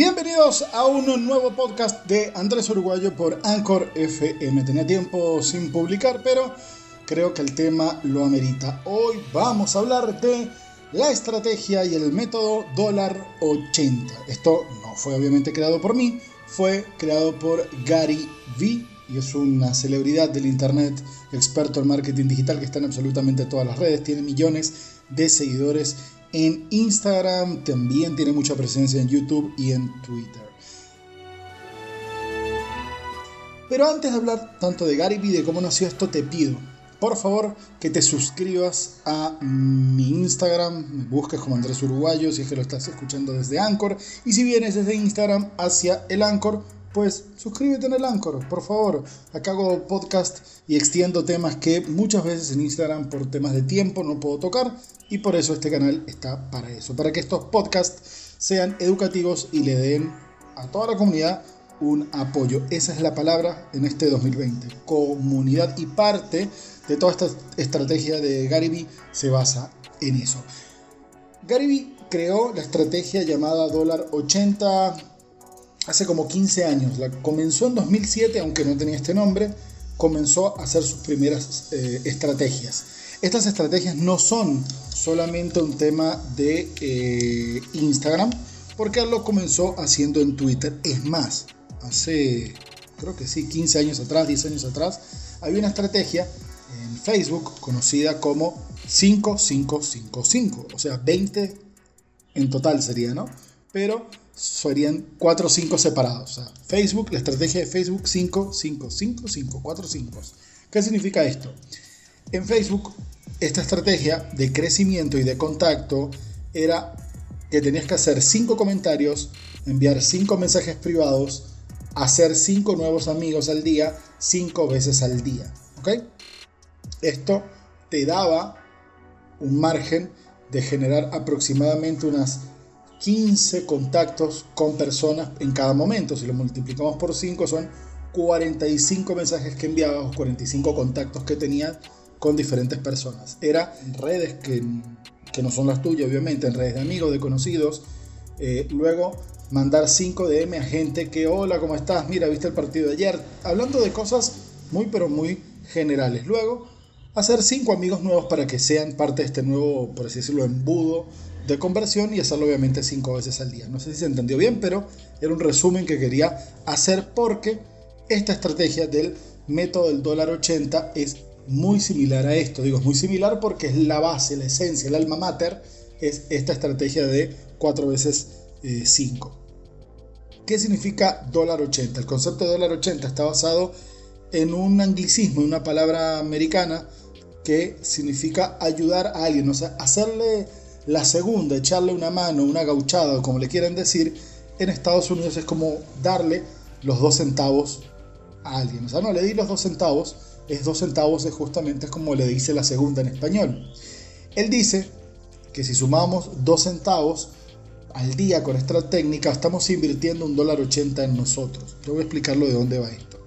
Bienvenidos a un nuevo podcast de Andrés Uruguayo por Anchor FM. Tenía tiempo sin publicar, pero creo que el tema lo amerita. Hoy vamos a hablar de la estrategia y el método dólar 80. Esto no fue obviamente creado por mí, fue creado por Gary V y es una celebridad del internet, experto en marketing digital que está en absolutamente todas las redes, tiene millones de seguidores en Instagram, también tiene mucha presencia en YouTube y en Twitter. Pero antes de hablar tanto de Gary Vee, de cómo nació esto, te pido, por favor, que te suscribas a mi Instagram, me busques como Andrés Uruguayo si es que lo estás escuchando desde Anchor, y si vienes desde Instagram hacia el Anchor, pues suscríbete en el Anchor, por favor. Acá hago podcast y extiendo temas que muchas veces en Instagram por temas de tiempo no puedo tocar y por eso este canal está para eso, para que estos podcasts sean educativos y le den a toda la comunidad un apoyo. Esa es la palabra en este 2020. Comunidad y parte de toda esta estrategia de Gary se basa en eso. Gary creó la estrategia llamada dólar 80 hace como 15 años. La comenzó en 2007, aunque no tenía este nombre, comenzó a hacer sus primeras eh, estrategias. Estas estrategias no son solamente un tema de eh, Instagram, porque lo comenzó haciendo en Twitter. Es más, hace, creo que sí, 15 años atrás, 10 años atrás, había una estrategia en Facebook conocida como 5555, o sea, 20 en total sería, ¿no? Pero serían 4 o 5 separados. O sea, Facebook, la estrategia de Facebook 5, 5, 5, 5, 4, 5. ¿Qué significa esto? En Facebook, esta estrategia de crecimiento y de contacto era que tenías que hacer 5 comentarios, enviar 5 mensajes privados, hacer 5 nuevos amigos al día, 5 veces al día. ¿Ok? Esto te daba un margen de generar aproximadamente unas 15 contactos con personas en cada momento. Si lo multiplicamos por 5 son 45 mensajes que enviabas o 45 contactos que tenías con diferentes personas. Era en redes que, que, no son las tuyas, obviamente, en redes de amigos, de conocidos. Eh, luego mandar 5 DM a gente que, hola, ¿cómo estás? Mira, viste el partido de ayer. Hablando de cosas muy, pero muy generales. Luego, hacer 5 amigos nuevos para que sean parte de este nuevo, por así decirlo, embudo de conversión y hacerlo obviamente 5 veces al día. No sé si se entendió bien, pero era un resumen que quería hacer porque esta estrategia del método del dólar 80 es muy similar a esto. Digo, es muy similar porque es la base, la esencia, el alma mater, es esta estrategia de 4 veces 5. Eh, ¿Qué significa dólar 80? El concepto de dólar 80 está basado en un anglicismo, una palabra americana que significa ayudar a alguien, o sea, hacerle la segunda, echarle una mano, una gauchada, o como le quieran decir, en Estados Unidos es como darle los dos centavos a alguien. O sea, no le di los dos centavos, es dos centavos, es justamente como le dice la segunda en español. Él dice que si sumamos dos centavos al día con esta técnica, estamos invirtiendo un dólar ochenta en nosotros. Yo voy a explicarlo de dónde va esto.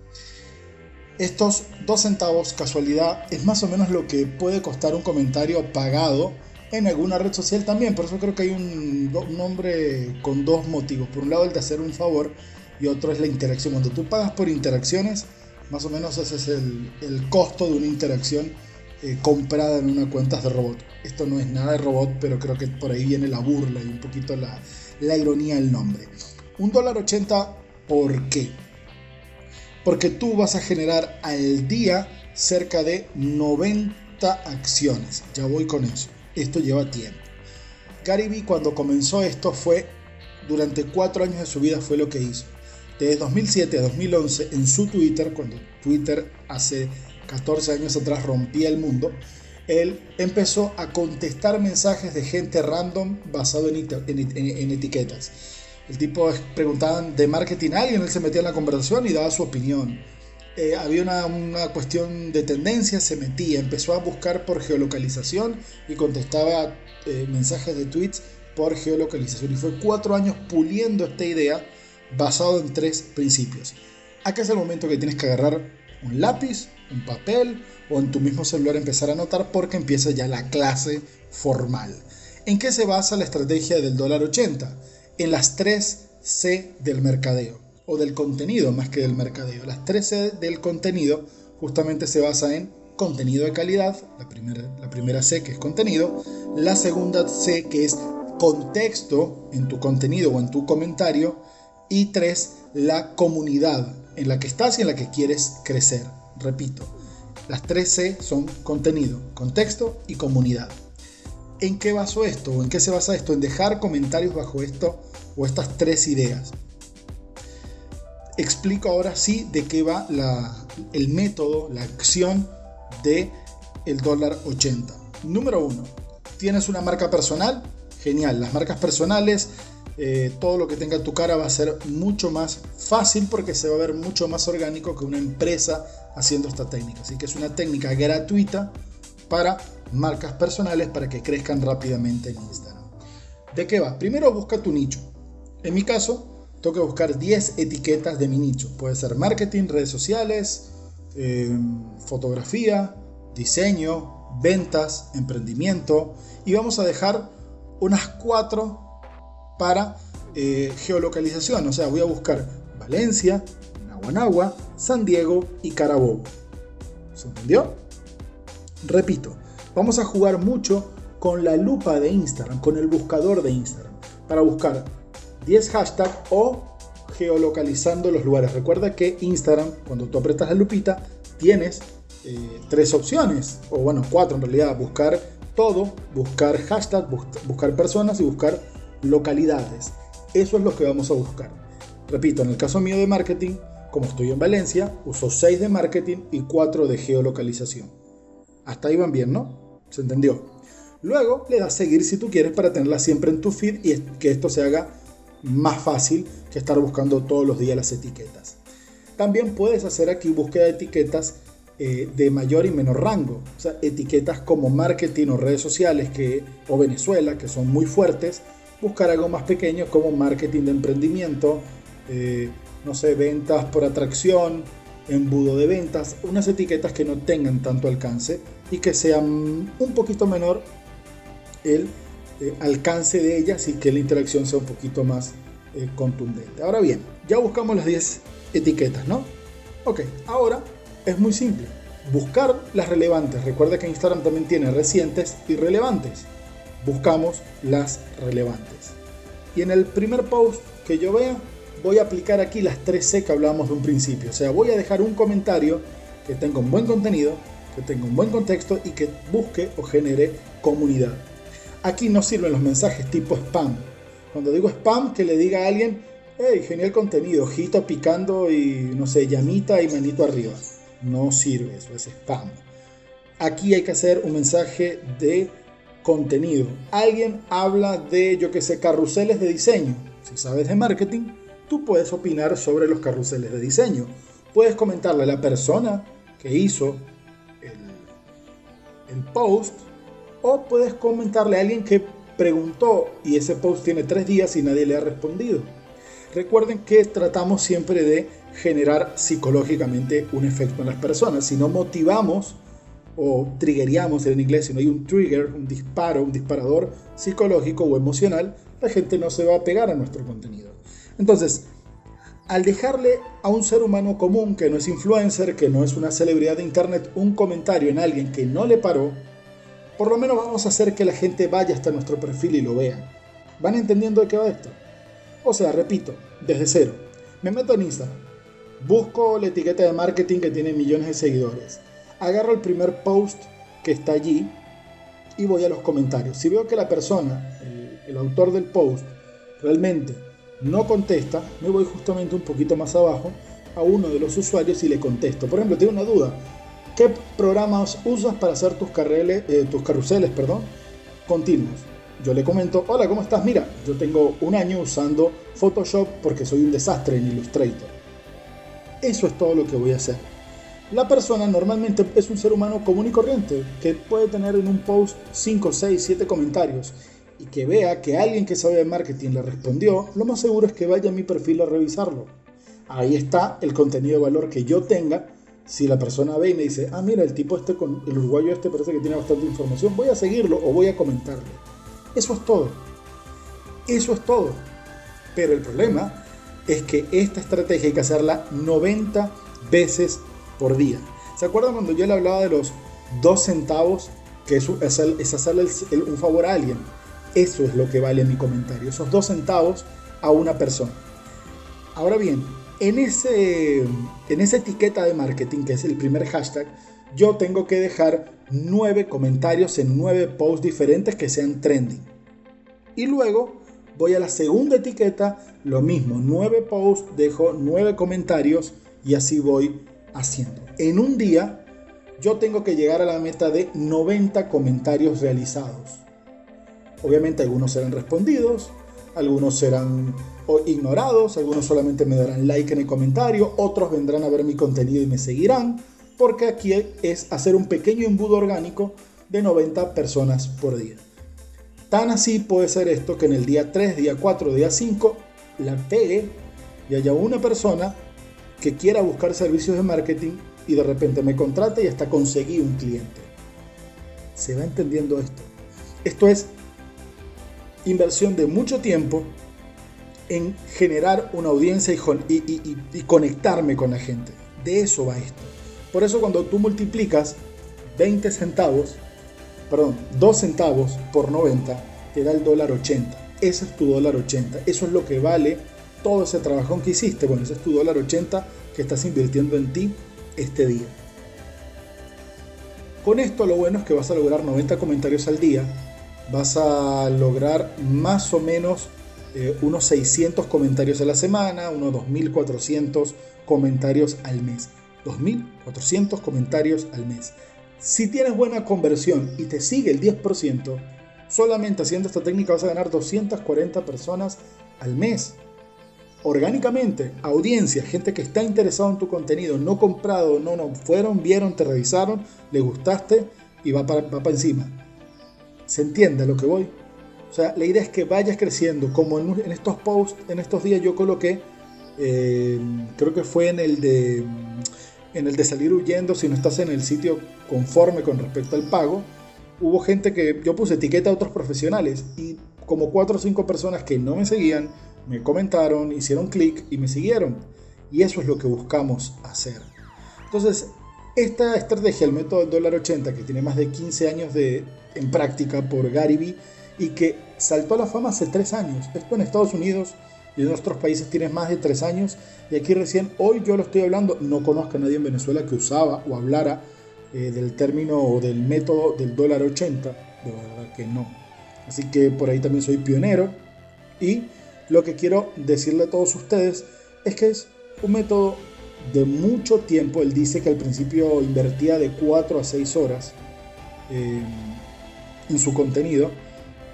Estos dos centavos, casualidad, es más o menos lo que puede costar un comentario pagado en alguna red social también. Por eso creo que hay un, nombre con dos motivos. Por un lado el de hacer un favor y otro es la interacción. Cuando tú pagas por interacciones, más o menos ese es el, costo de una interacción eh, comprada en una cuenta de robot. Esto no es nada de robot, pero creo que por ahí viene la burla y un poquito la, la ironía del nombre. Un dólar ochenta, ¿por qué? Porque tú vas a generar al día cerca de 90 acciones. Ya voy con eso esto lleva tiempo. Gary Vee cuando comenzó esto fue, durante cuatro años de su vida fue lo que hizo. Desde 2007 a 2011 en su Twitter, cuando Twitter hace 14 años atrás rompía el mundo, él empezó a contestar mensajes de gente random basado en, en, etiquetas. El tipo preguntaban de marketing a alguien, él se metía en la conversación y daba su opinión. Eh, había una, cuestión de tendencia, se metía, empezó a buscar por geolocalización y contestaba eh, mensajes de tweets por geolocalización. Y fue cuatro años puliendo esta idea basado en tres principios. Acá es el momento que tienes que agarrar un lápiz, un papel o en tu mismo celular empezar a anotar porque empieza ya la clase formal. ¿En qué se basa la estrategia del dólar 80? En las tres C del mercadeo, o del contenido más que del mercadeo. Las tres C del contenido justamente se basa en contenido de calidad, la primera, C que es contenido, la segunda C que es contexto en tu contenido o en tu comentario, y tres, la comunidad en la que estás y en la que quieres crecer. Repito, las tres C son contenido, contexto y comunidad. ¿En qué baso esto? ¿O en qué se basa esto? En dejar comentarios bajo esto o estas tres ideas. Explico ahora sí de qué va el método, la acción de el dólar 80. Número uno, tienes una marca personal, genial. Las marcas personales, eh, todo lo que tenga tu cara va a ser mucho más fácil porque se va a ver mucho más orgánico que una empresa haciendo esta técnica. Así que es una técnica gratuita para marcas personales para que crezcan rápidamente en Instagram. ¿De qué va? Primero busca tu nicho. En mi caso, tengo que buscar 10 etiquetas de mi nicho. Puede ser marketing, redes sociales, eh, fotografía, diseño, ventas, emprendimiento. Y vamos a dejar unas 4 para eh, geolocalización. O sea, voy a buscar Valencia, Naguanagua, San Diego y Carabobo. ¿Se entendió? Repito, vamos a jugar mucho con la lupa de Instagram, con el buscador de Instagram, para buscar 10 hashtags o geolocalizando los lugares. Recuerda que Instagram, cuando tú apretas la lupita, tienes eh, tres opciones, o bueno, cuatro en realidad, buscar todo, buscar hashtag, buscar personas y buscar localidades. Eso es lo que vamos a buscar. Repito, en el caso mío de marketing, como estoy en Valencia, uso 6 de marketing y 4 de geolocalización. Hasta ahí van bien, ¿no? ¿Se entendió? Luego le das seguir si tú quieres para tenerla siempre en tu feed y que esto se haga más fácil que estar buscando todos los días las etiquetas. También puedes hacer aquí búsqueda de etiquetas eh, de mayor y menor rango. O sea, etiquetas como marketing o redes sociales que, o Venezuela, que son muy fuertes. Buscar algo más pequeño como marketing de emprendimiento, eh, no sé, ventas por atracción, embudo de ventas, unas etiquetas que no tengan tanto alcance y que sean un poquito menor el eh, alcance de ellas y que la interacción sea un poquito más eh, contundente. Ahora bien, ya buscamos las 10 etiquetas, ¿no? Ok, ahora es muy simple. Buscar las relevantes. Recuerda que Instagram también tiene recientes y relevantes. Buscamos las relevantes. Y en el primer post que yo vea, voy a aplicar aquí las 3C que hablábamos de un principio. O sea, voy a dejar un comentario que tenga un buen contenido, que tenga un buen contexto y que busque o genere comunidad. Aquí no sirven los mensajes tipo spam. Cuando digo spam, que le diga a alguien, hey, genial contenido, ojito picando y no sé, llamita y manito arriba. No sirve eso, es spam. Aquí hay que hacer un mensaje de contenido. Alguien habla de, yo que sé, carruseles de diseño. Si sabes de marketing, tú puedes opinar sobre los carruseles de diseño. Puedes comentarle a la persona que hizo el, el post o puedes comentarle a alguien que preguntó y ese post tiene tres días y nadie le ha respondido. Recuerden que tratamos siempre de generar psicológicamente un efecto en las personas. Si no motivamos o triggeríamos en inglés, si no hay un trigger, un disparo, un disparador psicológico o emocional, la gente no se va a pegar a nuestro contenido. Entonces, al dejarle a un ser humano común que no es influencer, que no es una celebridad de internet, un comentario en alguien que no le paró, por lo menos vamos a hacer que la gente vaya hasta nuestro perfil y lo vea. ¿Van entendiendo de qué va esto? O sea, repito, desde cero. Me meto en Instagram, busco la etiqueta de marketing que tiene millones de seguidores, agarro el primer post que está allí y voy a los comentarios. Si veo que la persona, el, el autor del post, realmente no contesta, me voy justamente un poquito más abajo a uno de los usuarios y le contesto. Por ejemplo, tengo una duda. ¿Qué programas usas para hacer tus, eh, tus carruseles perdón, continuos? Yo le comento, hola, ¿cómo estás? Mira, yo tengo un año usando Photoshop porque soy un desastre en Illustrator. Eso es todo lo que voy a hacer. La persona normalmente es un ser humano común y corriente que puede tener en un post 5, 6, 7 comentarios y que vea que alguien que sabe de marketing le respondió, lo más seguro es que vaya a mi perfil a revisarlo. Ahí está el contenido de valor que yo tenga. Si la persona ve y me dice, ah, mira, el tipo este, con el uruguayo este parece que tiene bastante información, voy a seguirlo o voy a comentarle. Eso es todo. Eso es todo. Pero el problema es que esta estrategia hay que hacerla 90 veces por día. ¿Se acuerdan cuando yo le hablaba de los 2 centavos? Que es, hacerle un favor a alguien. Eso es lo que vale mi comentario. Esos 2 centavos a una persona. Ahora bien, en, ese, en esa etiqueta de marketing, que es el primer hashtag, yo tengo que dejar 9 comentarios en 9 posts diferentes que sean trending. Y luego voy a la segunda etiqueta, lo mismo, 9 posts, dejo 9 comentarios y así voy haciendo. En un día yo tengo que llegar a la meta de 90 comentarios realizados. Obviamente algunos serán respondidos, algunos serán ignorados, algunos solamente me darán like en el comentario, otros vendrán a ver mi contenido y me seguirán, porque aquí es hacer un pequeño embudo orgánico de 90 personas por día. Tan así puede ser esto que en el día 3, día 4, día 5 la pegue y haya una persona que quiera buscar servicios de marketing y de repente me contrate y hasta conseguí un cliente. ¿Se va entendiendo esto? Esto es inversión de mucho tiempo en generar una audiencia y, conectarme con la gente. De eso va esto. Por eso cuando tú multiplicas 20 centavos, perdón, 2 centavos por 90, te da el dólar 80. Ese es tu dólar 80. Eso es lo que vale todo ese trabajo que hiciste. Bueno, ese es tu dólar 80 que estás invirtiendo en ti este día. Con esto lo bueno es que vas a lograr 90 comentarios al día vas a lograr más o menos eh, unos 600 comentarios a la semana, unos 2.400 comentarios al mes. 2.400 comentarios al mes. Si tienes buena conversión y te sigue el 10%, solamente haciendo esta técnica vas a ganar 240 personas al mes. Orgánicamente, audiencia, gente que está interesada en tu contenido, no comprado, no, no, fueron, vieron, te revisaron, le gustaste y va para, va para encima ¿Se entiende lo que voy? O sea, la idea es que vayas creciendo. Como en, estos posts, en estos días yo coloqué, eh, creo que fue en el de en el de salir huyendo si no estás en el sitio conforme con respecto al pago, hubo gente que yo puse etiqueta a otros profesionales y como cuatro o cinco personas que no me seguían me comentaron, hicieron clic y me siguieron. Y eso es lo que buscamos hacer. Entonces, esta estrategia, el método del dólar 80, que tiene más de 15 años de, en práctica por Gary Vee y que saltó a la fama hace 3 años. Esto en Estados Unidos y en otros países tiene más de 3 años y aquí recién, hoy yo lo estoy hablando, no conozco a nadie en Venezuela que usaba o hablara eh, del término o del método del dólar 80, de verdad que no. Así que por ahí también soy pionero y lo que quiero decirle a todos ustedes es que es un método de mucho tiempo. Él dice que al principio invertía de 4 a 6 horas eh, en su contenido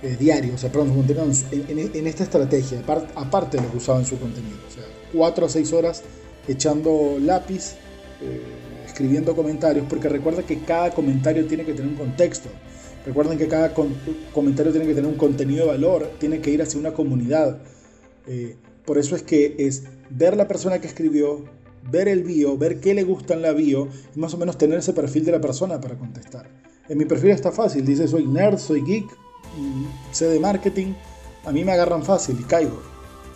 eh, diario, o sea, perdón, contenido en, esta estrategia, aparte de lo que usaba en su contenido. O sea, 4 a 6 horas echando lápiz, eh, escribiendo comentarios, porque recuerda que cada comentario tiene que tener un contexto. Recuerden que cada comentario tiene que tener un contenido de valor, tiene que ir hacia una comunidad. por eso es que es ver la persona que escribió, ver el bio, ver qué le gusta en la bio y más o menos tener ese perfil de la persona para contestar. En mi perfil está fácil, dice soy nerd, soy geek, sé de marketing, a mí me agarran fácil y caigo.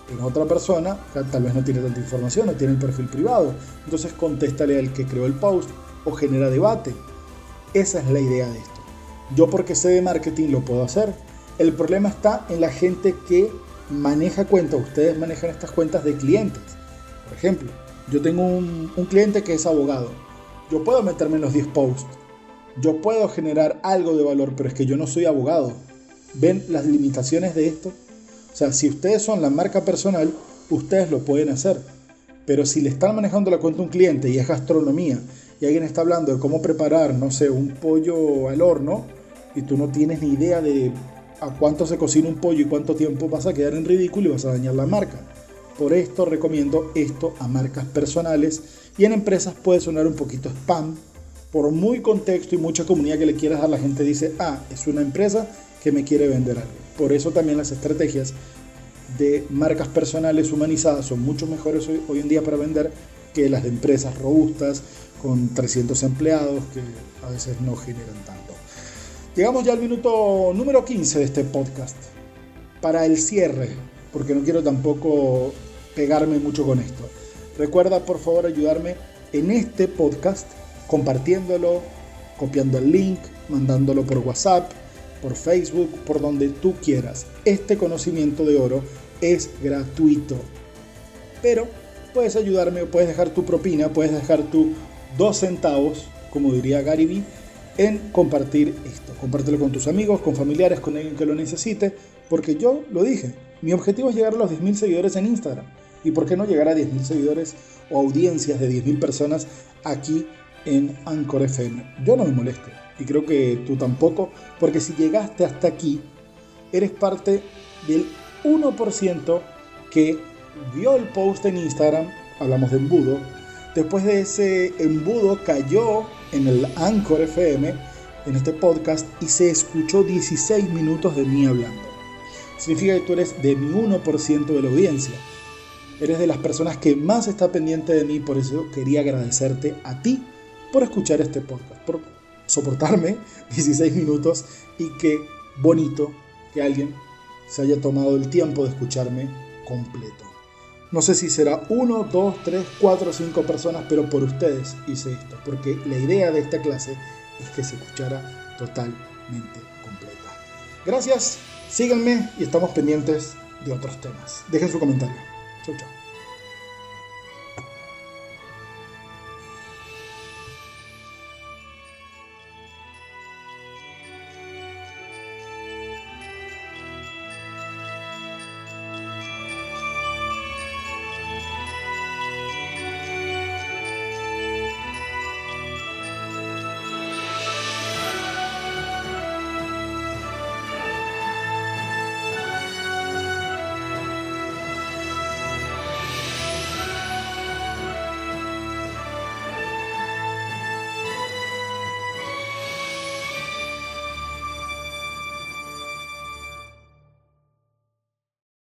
Pero otra persona tal vez no tiene tanta información, no tiene el perfil privado, entonces contéstale al que creó el post o genera debate. Esa es la idea de esto. Yo porque sé de marketing lo puedo hacer. El problema está en la gente que maneja cuentas. Ustedes manejan estas cuentas de clientes. Por ejemplo, yo tengo un, cliente que es abogado. Yo puedo meterme en los 10 posts. Yo puedo generar algo de valor, pero es que yo no soy abogado. ¿Ven las limitaciones de esto? O sea, si ustedes son la marca personal, ustedes lo pueden hacer. Pero si le están manejando la cuenta a un cliente y es gastronomía, y alguien está hablando de cómo preparar, no sé, un pollo al horno, y tú no tienes ni idea de a cuánto se cocina un pollo y cuánto tiempo vas a quedar en ridículo y vas a dañar la marca. Por esto recomiendo esto a marcas personales y en empresas puede sonar un poquito spam. Por muy contexto y mucha comunidad que le quieras dar, la gente dice, ah, es una empresa que me quiere vender algo. Por eso también las estrategias de marcas personales humanizadas son mucho mejores hoy, en día para vender que las de empresas robustas con 300 empleados que a veces no generan tanto. Llegamos ya al minuto número 15 de este podcast. Para el cierre, porque no quiero tampoco pegarme mucho con esto. Recuerda por favor ayudarme en este podcast compartiéndolo, copiando el link, mandándolo por WhatsApp, por Facebook, por donde tú quieras. Este conocimiento de oro es gratuito. Pero puedes ayudarme, puedes dejar tu propina, puedes dejar tu dos centavos, como diría Gary Vee, en compartir esto. Compártelo con tus amigos, con familiares, con alguien que lo necesite, porque yo lo dije, mi objetivo es llegar a los 10.000 seguidores en Instagram. ¿Y por qué no llegar a 10.000 seguidores o audiencias de 10.000 personas aquí en Anchor FM? Yo no me molesto y creo que tú tampoco, porque si llegaste hasta aquí, eres parte del 1% que vio el post en Instagram, hablamos de embudo, después de ese embudo cayó en el Anchor FM, en este podcast, y se escuchó 16 minutos de mí hablando. Significa que tú eres de mi 1% de la audiencia. Eres de las personas que más está pendiente de mí, por eso quería agradecerte a ti por escuchar este podcast, por soportarme 16 minutos y qué bonito que alguien se haya tomado el tiempo de escucharme completo. No sé si será uno, dos, tres, cuatro o cinco personas, pero por ustedes hice esto, porque la idea de esta clase es que se escuchara totalmente completa. Gracias, síganme y estamos pendientes de otros temas. Dejen su comentario. Chau, chau.